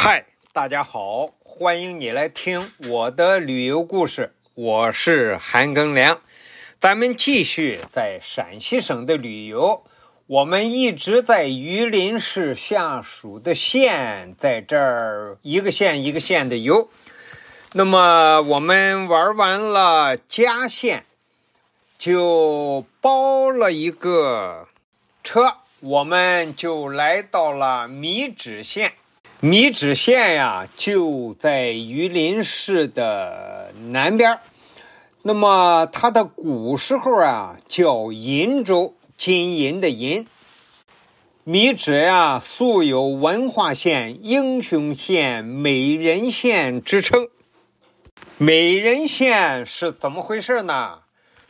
嗨，大家好，欢迎你来听我的旅游故事。我是韩庚良，咱们继续在陕西省的旅游。我们一直在榆林市下属的县，在这儿一个县一个县的游。那么我们玩完了嘉县，就包了一个车，我们就来到了米脂县。米脂县呀，就在榆林市的南边那么它的古时候啊，叫银州，金银的银。米脂呀，素有文化县、英雄县、美人县之称。美人县是怎么回事呢？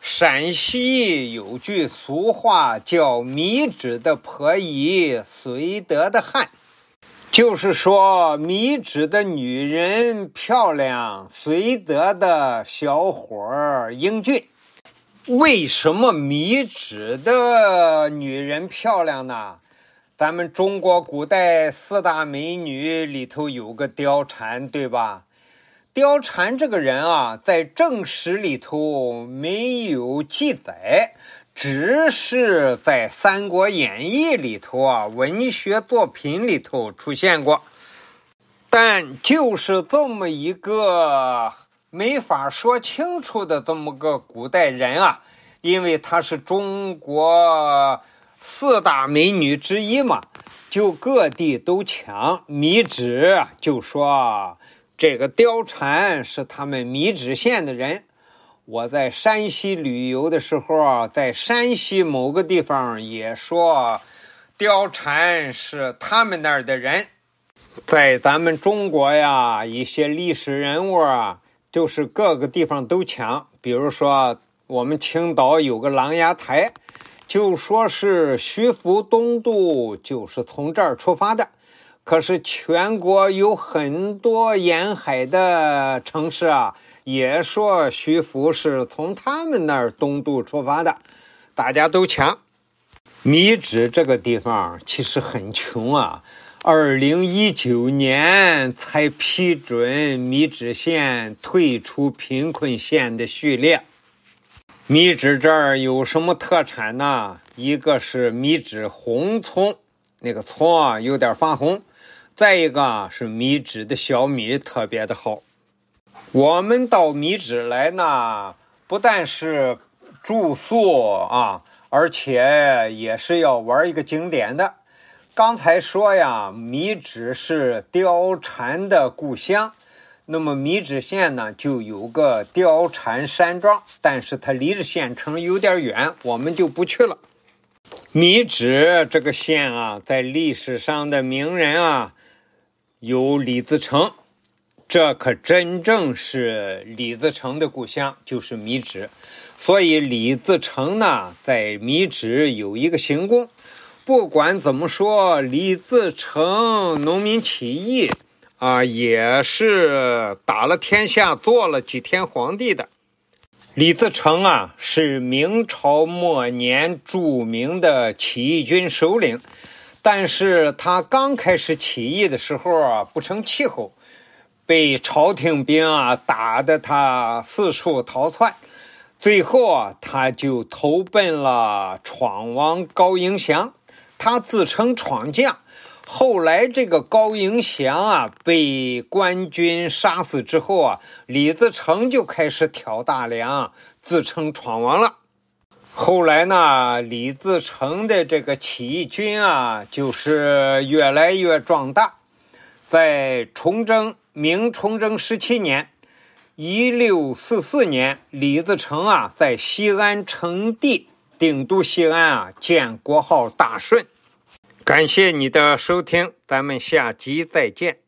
陕西有句俗话叫“米脂的婆姨，绥德的汉”。就是说，米脂的女人漂亮，绥德的小伙儿英俊。为什么米脂的女人漂亮呢？咱们中国古代四大美女里头有个貂蝉，对吧？貂蝉这个人啊，在正史里头没有记载。只是在《三国演义》里头啊，文学作品里头出现过，但就是这么一个没法说清楚的这么个古代人啊，因为她是中国四大美女之一嘛，就各地都抢。米脂就说这个貂蝉是他们米脂县的人。我在山西旅游的时候啊，在山西某个地方也说，貂蝉是他们那儿的人。在咱们中国呀，一些历史人物啊，就是各个地方都抢。比如说，我们青岛有个琅琊台，就说是徐福东渡就是从这儿出发的。可是全国有很多沿海的城市啊。也说徐福是从他们那儿东渡出发的，大家都抢。米脂这个地方其实很穷啊，二零一九年才批准米脂县退出贫困县的序列。米脂这儿有什么特产呢？一个是米脂红葱，那个葱啊有点发红；再一个是米脂的小米特别的好。我们到米脂来呢，不但是住宿啊，而且也是要玩一个景点的。刚才说呀，米脂是貂蝉的故乡，那么米脂县呢就有个貂蝉山庄，但是它离着县城有点远，我们就不去了。米脂这个县啊，在历史上的名人啊，有李自成。这可真正是李自成的故乡，就是米脂。所以李自成呢，在米脂有一个行宫。不管怎么说，李自成农民起义啊，也是打了天下，做了几天皇帝的。李自成啊，是明朝末年著名的起义军首领，但是他刚开始起义的时候啊，不成气候。被朝廷兵啊打得他四处逃窜，最后啊他就投奔了闯王高迎祥，他自称闯将。后来这个高迎祥啊被官军杀死之后啊，李自成就开始挑大梁，自称闯王了。后来呢，李自成的这个起义军啊，就是越来越壮大，在崇祯。明崇祯十七年，一六四四年，李自成啊在西安称帝，定都西安啊，建国号大顺。感谢你的收听，咱们下集再见。